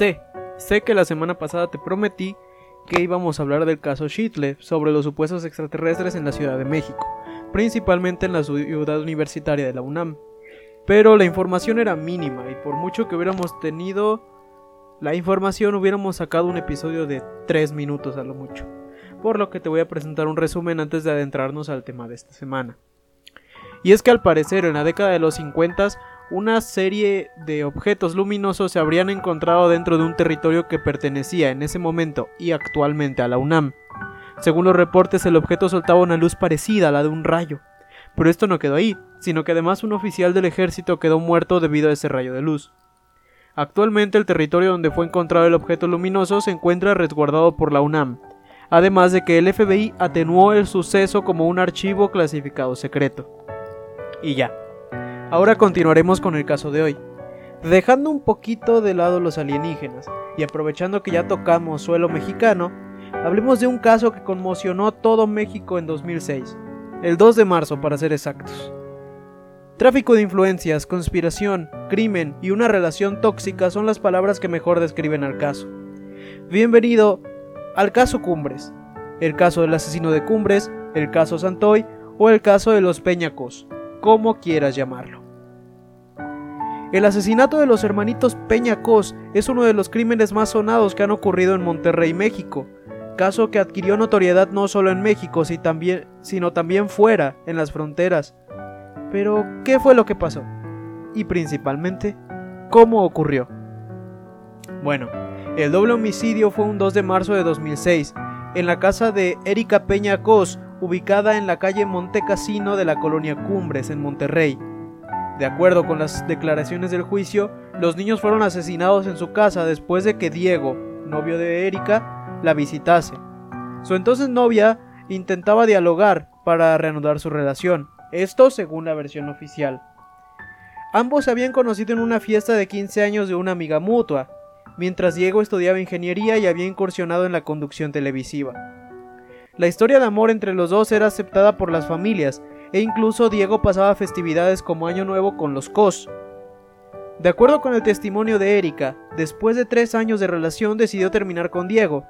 Sé, sé que la semana pasada te prometí que íbamos a hablar del caso Shitle sobre los supuestos extraterrestres en la Ciudad de México, principalmente en la ciudad universitaria de la UNAM. Pero la información era mínima y por mucho que hubiéramos tenido la información hubiéramos sacado un episodio de 3 minutos a lo mucho. Por lo que te voy a presentar un resumen antes de adentrarnos al tema de esta semana. Y es que al parecer en la década de los 50 una serie de objetos luminosos se habrían encontrado dentro de un territorio que pertenecía en ese momento y actualmente a la UNAM. Según los reportes, el objeto soltaba una luz parecida a la de un rayo. Pero esto no quedó ahí, sino que además un oficial del ejército quedó muerto debido a ese rayo de luz. Actualmente el territorio donde fue encontrado el objeto luminoso se encuentra resguardado por la UNAM, además de que el FBI atenuó el suceso como un archivo clasificado secreto. Y ya. Ahora continuaremos con el caso de hoy. Dejando un poquito de lado los alienígenas y aprovechando que ya tocamos suelo mexicano, hablemos de un caso que conmocionó todo México en 2006, el 2 de marzo para ser exactos. Tráfico de influencias, conspiración, crimen y una relación tóxica son las palabras que mejor describen al caso. Bienvenido al caso Cumbres, el caso del asesino de Cumbres, el caso Santoy o el caso de los Peñacos, como quieras llamarlo. El asesinato de los hermanitos Peñacos es uno de los crímenes más sonados que han ocurrido en Monterrey, México, caso que adquirió notoriedad no solo en México, sino también fuera, en las fronteras, pero, ¿qué fue lo que pasó? Y principalmente, ¿cómo ocurrió? Bueno, el doble homicidio fue un 2 de marzo de 2006, en la casa de Erika Peña Cos, ubicada en la calle Monte Casino de la colonia Cumbres, en Monterrey. De acuerdo con las declaraciones del juicio, los niños fueron asesinados en su casa después de que Diego, novio de Erika, la visitase. Su entonces novia intentaba dialogar para reanudar su relación, esto según la versión oficial. Ambos se habían conocido en una fiesta de 15 años de una amiga mutua, mientras Diego estudiaba ingeniería y había incursionado en la conducción televisiva. La historia de amor entre los dos era aceptada por las familias, e incluso Diego pasaba festividades como Año Nuevo con los Cos. De acuerdo con el testimonio de Erika, después de tres años de relación decidió terminar con Diego,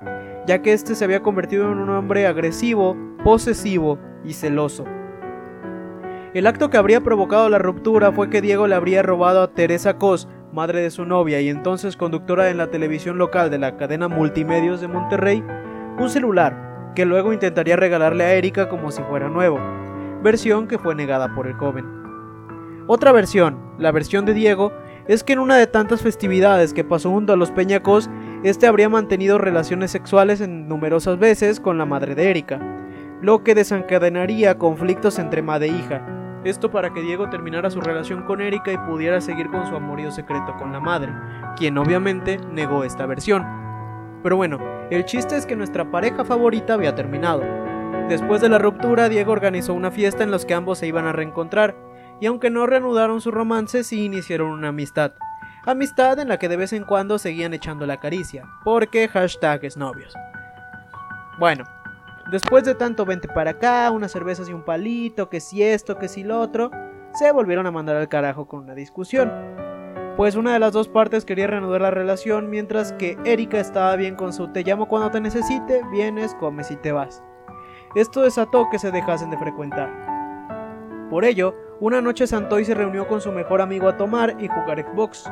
ya que este se había convertido en un hombre agresivo, posesivo y celoso. El acto que habría provocado la ruptura fue que Diego le habría robado a Teresa Cos, madre de su novia y entonces conductora en la televisión local de la cadena Multimedios de Monterrey, un celular que luego intentaría regalarle a Erika como si fuera nuevo, versión que fue negada por el joven. Otra versión, la versión de Diego, es que en una de tantas festividades que pasó junto a los Peñacos, este habría mantenido relaciones sexuales en numerosas veces con la madre de Erika, lo que desencadenaría conflictos entre madre e hija, esto para que Diego terminara su relación con Erika y pudiera seguir con su amorío secreto con la madre, quien obviamente negó esta versión. Pero bueno, el chiste es que nuestra pareja favorita había terminado. Después de la ruptura, Diego organizó una fiesta en la que ambos se iban a reencontrar, y aunque no reanudaron su romance, sí iniciaron una amistad. Amistad en la que de vez en cuando seguían echando la caricia, porque hashtag es novios. Bueno, Después de tanto vente para acá, unas cervezas y un palito, que si esto, que si lo otro, se volvieron a mandar al carajo con una discusión. Pues una de las dos partes quería reanudar la relación, mientras que Erika estaba bien con su te llamo cuando te necesite, vienes, comes y te vas. Esto desató que se dejasen de frecuentar. Por ello, una noche Santoy se reunió con su mejor amigo a tomar y jugar Xbox,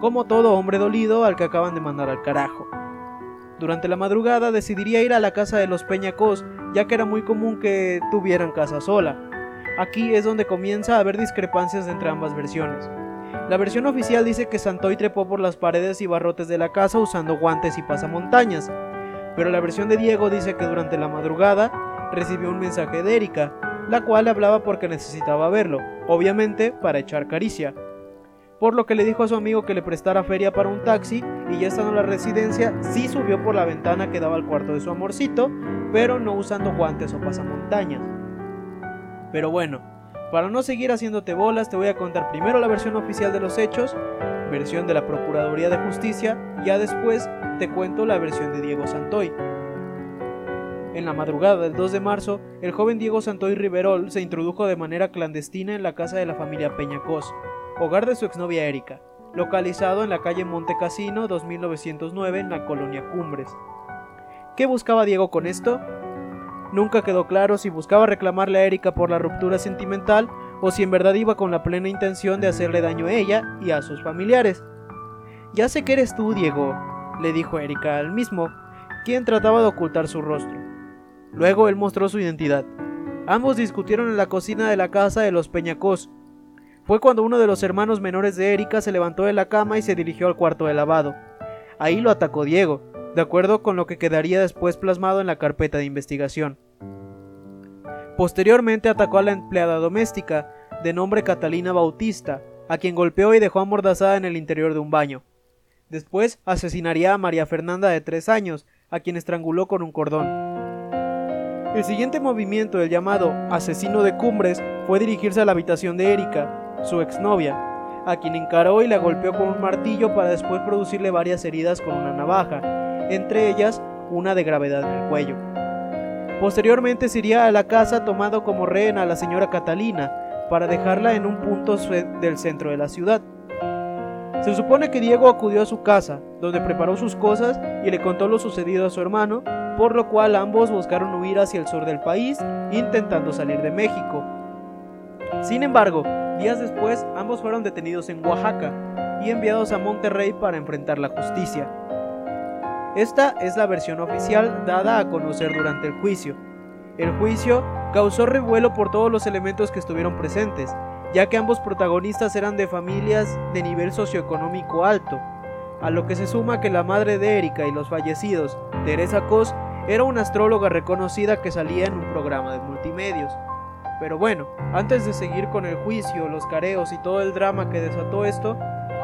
como todo hombre dolido al que acaban de mandar al carajo. Durante la madrugada decidiría ir a la casa de los Peñacos, ya que era muy común que tuvieran casa sola. Aquí es donde comienza a haber discrepancias entre ambas versiones. La versión oficial dice que Santoy trepó por las paredes y barrotes de la casa usando guantes y pasamontañas, pero la versión de Diego dice que durante la madrugada recibió un mensaje de Erika, la cual hablaba porque necesitaba verlo, obviamente para echar caricia por lo que le dijo a su amigo que le prestara feria para un taxi y ya estando en la residencia, sí subió por la ventana que daba al cuarto de su amorcito, pero no usando guantes o pasamontañas. Pero bueno, para no seguir haciéndote bolas, te voy a contar primero la versión oficial de los hechos, versión de la Procuraduría de Justicia, y ya después te cuento la versión de Diego Santoy. En la madrugada del 2 de marzo, el joven Diego Santoy Riverol se introdujo de manera clandestina en la casa de la familia Peñacos, hogar de su exnovia Erika, localizado en la calle Monte Cassino 2909 en la colonia Cumbres. ¿Qué buscaba Diego con esto? Nunca quedó claro si buscaba reclamarle a Erika por la ruptura sentimental o si en verdad iba con la plena intención de hacerle daño a ella y a sus familiares. Ya sé que eres tú, Diego, le dijo Erika al mismo, quien trataba de ocultar su rostro. Luego él mostró su identidad. Ambos discutieron en la cocina de la casa de los Peñacos. Fue cuando uno de los hermanos menores de Erika se levantó de la cama y se dirigió al cuarto de lavado. Ahí lo atacó Diego, de acuerdo con lo que quedaría después plasmado en la carpeta de investigación. Posteriormente atacó a la empleada doméstica, de nombre Catalina Bautista, a quien golpeó y dejó amordazada en el interior de un baño. Después asesinaría a María Fernanda de tres años, a quien estranguló con un cordón. El siguiente movimiento del llamado asesino de cumbres fue dirigirse a la habitación de Erika, su exnovia, a quien encaró y la golpeó con un martillo para después producirle varias heridas con una navaja, entre ellas una de gravedad en el cuello. Posteriormente se iría a la casa tomando como rehén a la señora Catalina para dejarla en un punto del centro de la ciudad. Se supone que Diego acudió a su casa, donde preparó sus cosas y le contó lo sucedido a su hermano, por lo cual ambos buscaron huir hacia el sur del país, intentando salir de México. Sin embargo, días después ambos fueron detenidos en Oaxaca y enviados a Monterrey para enfrentar la justicia. Esta es la versión oficial dada a conocer durante el juicio. El juicio causó revuelo por todos los elementos que estuvieron presentes, ya que ambos protagonistas eran de familias de nivel socioeconómico alto, a lo que se suma que la madre de Erika y los fallecidos, Teresa Cos, era una astróloga reconocida que salía en un programa de multimedios. Pero bueno, antes de seguir con el juicio, los careos y todo el drama que desató esto,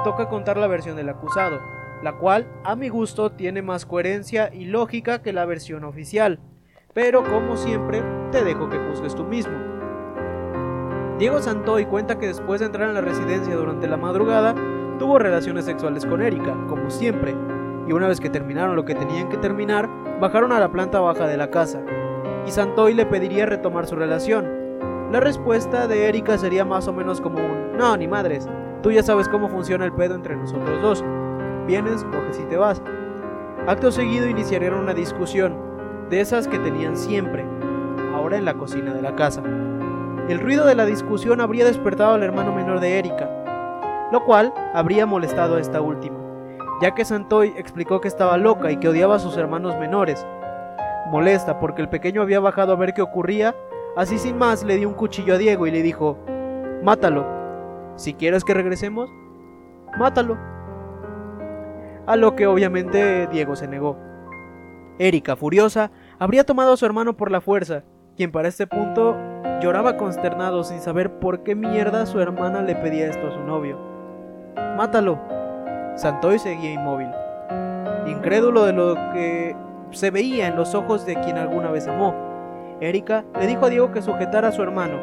toca contar la versión del acusado, la cual, a mi gusto, tiene más coherencia y lógica que la versión oficial, pero como siempre, te dejo que juzgues tú mismo. Diego Santoy cuenta que después de entrar en la residencia durante la madrugada, tuvo relaciones sexuales con Erika, como siempre, y una vez que terminaron lo que tenían que terminar, bajaron a la planta baja de la casa, y Santoy le pediría retomar su relación. La respuesta de Erika sería más o menos como un no, ni madres, tú ya sabes cómo funciona el pedo entre nosotros dos. Vienes, coges y te vas. Acto seguido iniciarían una discusión, de esas que tenían siempre, ahora en la cocina de la casa. El ruido de la discusión habría despertado al hermano menor de Erika, lo cual habría molestado a esta última, ya que Santoy explicó que estaba loca y que odiaba a sus hermanos menores. Molesta porque el pequeño había bajado a ver qué ocurría, así sin más le dio un cuchillo a Diego y le dijo, Mátalo. Si quieres que regresemos, mátalo. A lo que obviamente Diego se negó. Erika, furiosa, habría tomado a su hermano por la fuerza, quien para este punto Lloraba consternado sin saber por qué mierda su hermana le pedía esto a su novio. Mátalo. Santoy seguía inmóvil, incrédulo de lo que se veía en los ojos de quien alguna vez amó. Erika le dijo a Diego que sujetara a su hermano.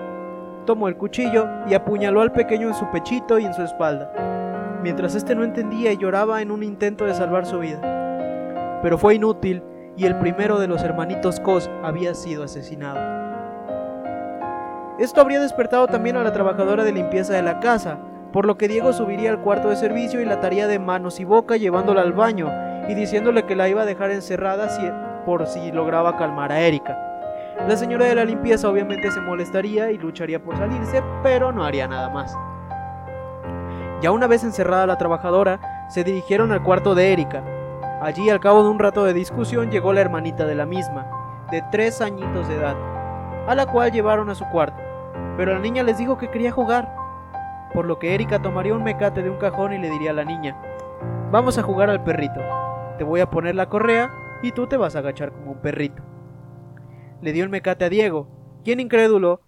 Tomó el cuchillo y apuñaló al pequeño en su pechito y en su espalda, mientras este no entendía y lloraba en un intento de salvar su vida. Pero fue inútil y el primero de los hermanitos Cos había sido asesinado. Esto habría despertado también a la trabajadora de limpieza de la casa, por lo que Diego subiría al cuarto de servicio y la ataría de manos y boca llevándola al baño y diciéndole que la iba a dejar encerrada por si lograba calmar a Erika. La señora de la limpieza obviamente se molestaría y lucharía por salirse, pero no haría nada más. Ya una vez encerrada la trabajadora, se dirigieron al cuarto de Erika. Allí, al cabo de un rato de discusión, llegó la hermanita de la misma, de tres añitos de edad, a la cual llevaron a su cuarto. Pero la niña les dijo que quería jugar, por lo que Erika tomaría un mecate de un cajón y le diría a la niña, vamos a jugar al perrito, te voy a poner la correa y tú te vas a agachar como un perrito. Le dio el mecate a Diego, quien incrédulo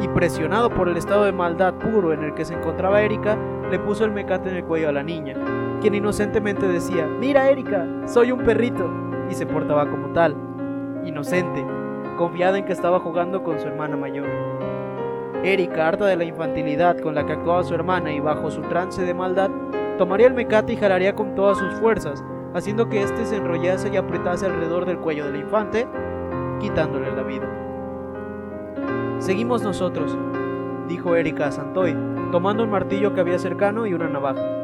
y presionado por el estado de maldad puro en el que se encontraba Erika, le puso el mecate en el cuello a la niña, quien inocentemente decía, mira Erika, soy un perrito, y se portaba como tal, inocente, confiada en que estaba jugando con su hermana mayor. Erika, harta de la infantilidad con la que actuaba su hermana y bajo su trance de maldad, tomaría el mecate y jalaría con todas sus fuerzas, haciendo que éste se enrollase y apretase alrededor del cuello del infante, quitándole la vida. Seguimos nosotros, dijo Erika a Santoy, tomando un martillo que había cercano y una navaja.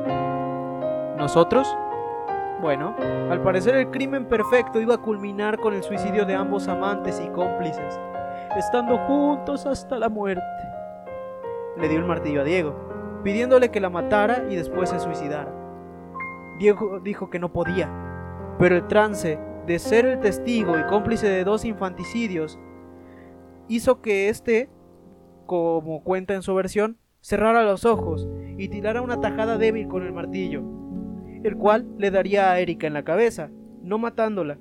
¿Nosotros? Bueno, al parecer el crimen perfecto iba a culminar con el suicidio de ambos amantes y cómplices, estando juntos hasta la muerte. Le dio el martillo a Diego, pidiéndole que la matara y después se suicidara. Diego dijo que no podía, pero el trance de ser el testigo y cómplice de dos infanticidios hizo que éste, como cuenta en su versión, cerrara los ojos y tirara una tajada débil con el martillo, el cual le daría a Erika en la cabeza, no matándola,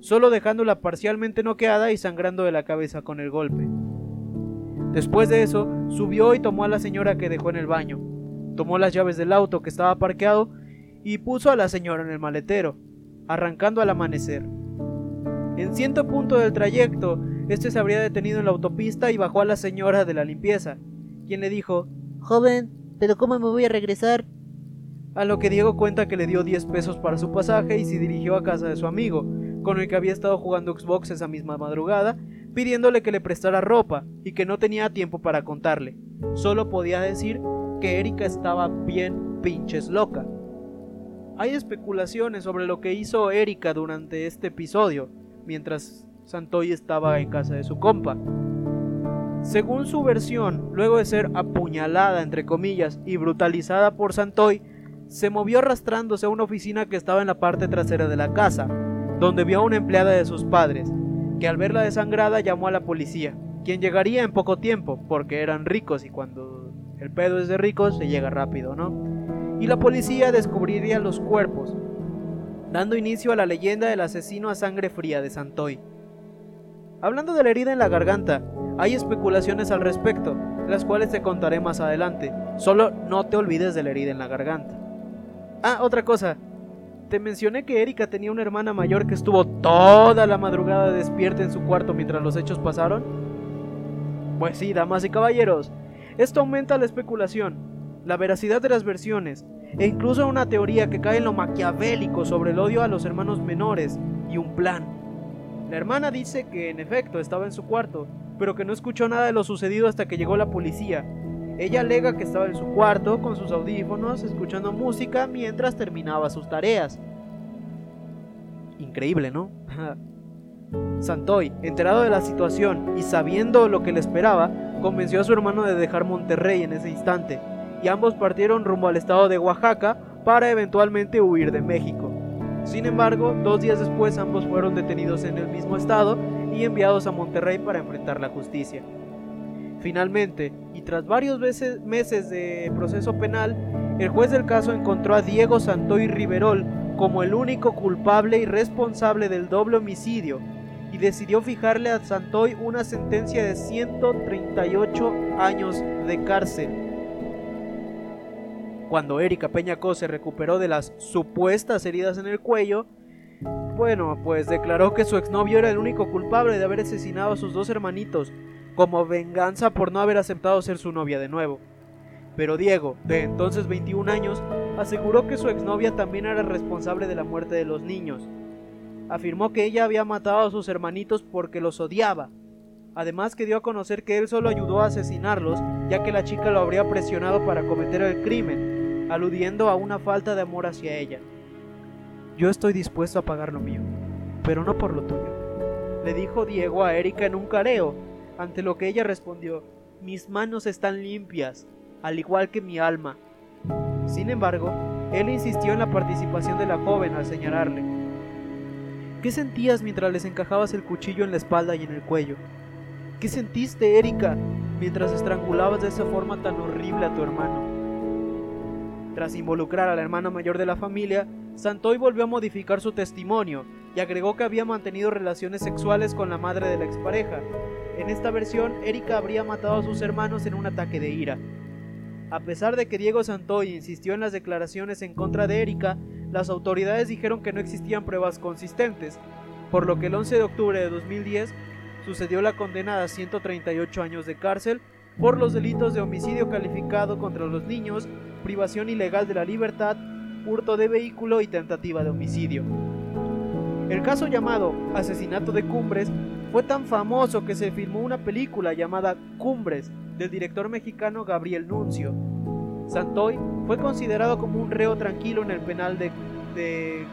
solo dejándola parcialmente noqueada y sangrando de la cabeza con el golpe. Después de eso, subió y tomó a la señora que dejó en el baño, tomó las llaves del auto que estaba parqueado y puso a la señora en el maletero, arrancando al amanecer. En cierto punto del trayecto, este se habría detenido en la autopista y bajó a la señora de la limpieza, quien le dijo Joven, ¿pero cómo me voy a regresar? A lo que Diego cuenta que le dio 10 pesos para su pasaje y se dirigió a casa de su amigo, con el que había estado jugando Xbox esa misma madrugada, pidiéndole que le prestara ropa y que no tenía tiempo para contarle. Solo podía decir que Erika estaba bien pinches loca. Hay especulaciones sobre lo que hizo Erika durante este episodio, mientras Santoy estaba en casa de su compa. Según su versión, luego de ser apuñalada entre comillas y brutalizada por Santoy, se movió arrastrándose a una oficina que estaba en la parte trasera de la casa, donde vio a una empleada de sus padres, que al verla desangrada llamó a la policía, quien llegaría en poco tiempo, porque eran ricos y cuando el pedo es de ricos se llega rápido, ¿no? y la policía descubriría los cuerpos, dando inicio a la leyenda del asesino a sangre fría de Santoy. Hablando de la herida en la garganta, hay especulaciones al respecto, las cuales te contaré más adelante. Solo no te olvides de la herida en la garganta. Ah, otra cosa. Te mencioné que Erika tenía una hermana mayor que estuvo toda la madrugada despierta en su cuarto mientras los hechos pasaron. Pues sí, damas y caballeros, esto aumenta la especulación, la veracidad de las versiones e incluso una teoría que cae en lo maquiavélico sobre el odio a los hermanos menores y un plan. La hermana dice que en efecto estaba en su cuarto, pero que no escuchó nada de lo sucedido hasta que llegó la policía. Ella alega que estaba en su cuarto con sus audífonos escuchando música mientras terminaba sus tareas. Increíble, ¿no? Santoy, enterado de la situación y sabiendo lo que le esperaba, convenció a su hermano de dejar Monterrey en ese instante y ambos partieron rumbo al estado de Oaxaca para eventualmente huir de México. Sin embargo, dos días después ambos fueron detenidos en el mismo estado y enviados a Monterrey para enfrentar la justicia. Finalmente, y tras varios meses de proceso penal, el juez del caso encontró a Diego Santoy Riverol como el único culpable y responsable del doble homicidio y decidió fijarle a Santoy una sentencia de 138 años de cárcel. Cuando Erika Peñacó se recuperó de las supuestas heridas en el cuello, bueno, pues declaró que su exnovio era el único culpable de haber asesinado a sus dos hermanitos, como venganza por no haber aceptado ser su novia de nuevo. Pero Diego, de entonces 21 años, aseguró que su exnovia también era responsable de la muerte de los niños. Afirmó que ella había matado a sus hermanitos porque los odiaba. Además que dio a conocer que él solo ayudó a asesinarlos, ya que la chica lo habría presionado para cometer el crimen, aludiendo a una falta de amor hacia ella. Yo estoy dispuesto a pagar lo mío, pero no por lo tuyo, le dijo Diego a Erika en un careo, ante lo que ella respondió, mis manos están limpias, al igual que mi alma. Sin embargo, él insistió en la participación de la joven al señalarle. ¿Qué sentías mientras les encajabas el cuchillo en la espalda y en el cuello? ¿Qué sentiste, Erika, mientras estrangulabas de esa forma tan horrible a tu hermano? Tras involucrar a la hermana mayor de la familia, Santoy volvió a modificar su testimonio y agregó que había mantenido relaciones sexuales con la madre de la expareja. En esta versión, Erika habría matado a sus hermanos en un ataque de ira. A pesar de que Diego Santoy insistió en las declaraciones en contra de Erika, las autoridades dijeron que no existían pruebas consistentes, por lo que el 11 de octubre de 2010 sucedió la condena a 138 años de cárcel por los delitos de homicidio calificado contra los niños, privación ilegal de la libertad, hurto de vehículo y tentativa de homicidio. El caso llamado Asesinato de Cumbres fue tan famoso que se filmó una película llamada Cumbres del director mexicano Gabriel Nuncio. Santoy fue considerado como un reo tranquilo en el penal de, de.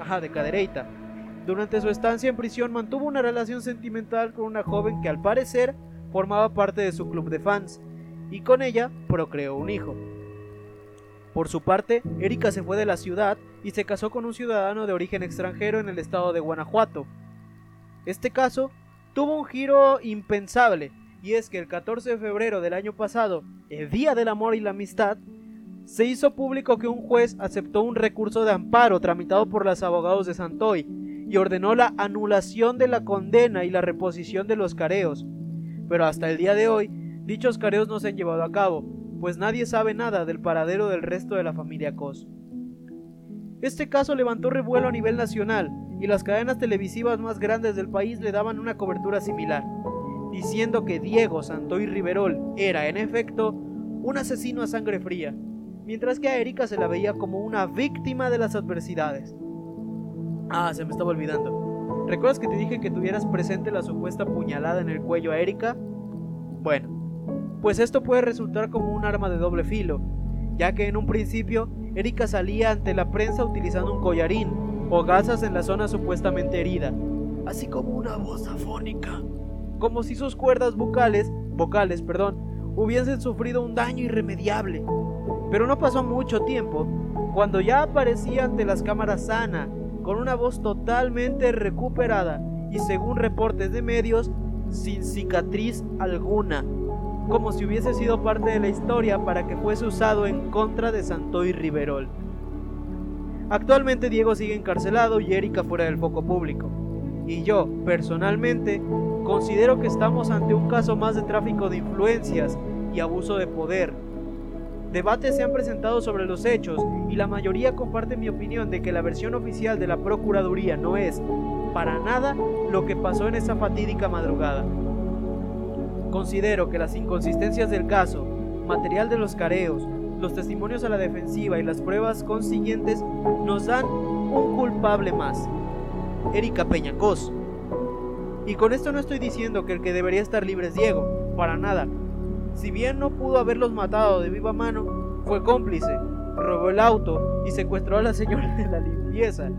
Ajá, de Cadereyta. Durante su estancia en prisión mantuvo una relación sentimental con una joven que al parecer formaba parte de su club de fans y con ella procreó un hijo. Por su parte, Erika se fue de la ciudad y se casó con un ciudadano de origen extranjero en el estado de Guanajuato. Este caso tuvo un giro impensable, y es que el 14 de febrero del año pasado, el Día del Amor y la Amistad, se hizo público que un juez aceptó un recurso de amparo tramitado por los abogados de Santoy y ordenó la anulación de la condena y la reposición de los careos. Pero hasta el día de hoy, dichos careos no se han llevado a cabo, pues nadie sabe nada del paradero del resto de la familia Cos. Este caso levantó revuelo a nivel nacional y las cadenas televisivas más grandes del país le daban una cobertura similar, diciendo que Diego Santoy Riverol era en efecto un asesino a sangre fría, mientras que a Erika se la veía como una víctima de las adversidades. Ah, se me estaba olvidando. ¿Recuerdas que te dije que tuvieras presente la supuesta puñalada en el cuello a Erika? Bueno, pues esto puede resultar como un arma de doble filo, ya que en un principio Erika salía ante la prensa utilizando un collarín o gasas en la zona supuestamente herida, así como una voz afónica, como si sus cuerdas vocales, vocales, perdón, hubiesen sufrido un daño irremediable. Pero no pasó mucho tiempo cuando ya aparecía ante las cámaras sana, con una voz totalmente recuperada y según reportes de medios, sin cicatriz alguna, como si hubiese sido parte de la historia para que fuese usado en contra de Santoy Riverol. Actualmente Diego sigue encarcelado y Erika fuera del foco público. Y yo, personalmente, considero que estamos ante un caso más de tráfico de influencias y abuso de poder. Debates se han presentado sobre los hechos y la mayoría comparte mi opinión de que la versión oficial de la Procuraduría no es, para nada, lo que pasó en esa fatídica madrugada. Considero que las inconsistencias del caso, material de los careos, los testimonios a la defensiva y las pruebas consiguientes nos dan un culpable más, Erika Peñacos. Y con esto no estoy diciendo que el que debería estar libre es Diego, para nada. Si bien no pudo haberlos matado de viva mano, fue cómplice, robó el auto y secuestró a la señora de la limpieza.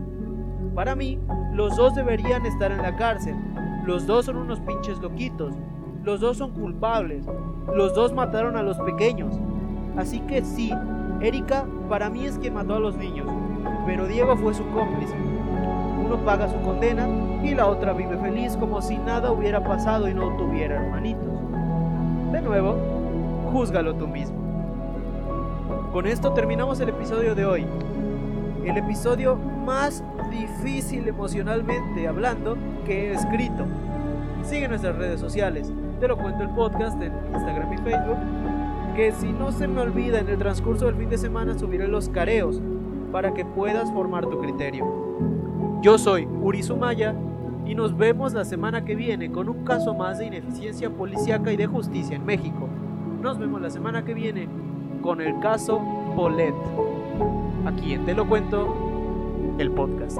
Para mí, los dos deberían estar en la cárcel. Los dos son unos pinches loquitos. Los dos son culpables. Los dos mataron a los pequeños. Así que sí, Erika para mí es quien mató a los niños, pero Diego fue su cómplice. Uno paga su condena y la otra vive feliz como si nada hubiera pasado y no tuviera hermanitos. De nuevo, júzgalo tú mismo. Con esto terminamos el episodio de hoy. El episodio más difícil emocionalmente hablando que he escrito. Sigue nuestras redes sociales. Te lo cuento el podcast en Instagram y Facebook. Que si no se me olvida en el transcurso del fin de semana subiré los careos para que puedas formar tu criterio. Yo soy Uri Sumaya y nos vemos la semana que viene con un caso más de ineficiencia policíaca y de justicia en México. Nos vemos la semana que viene con el caso Polet. Aquí en Te lo cuento, el podcast.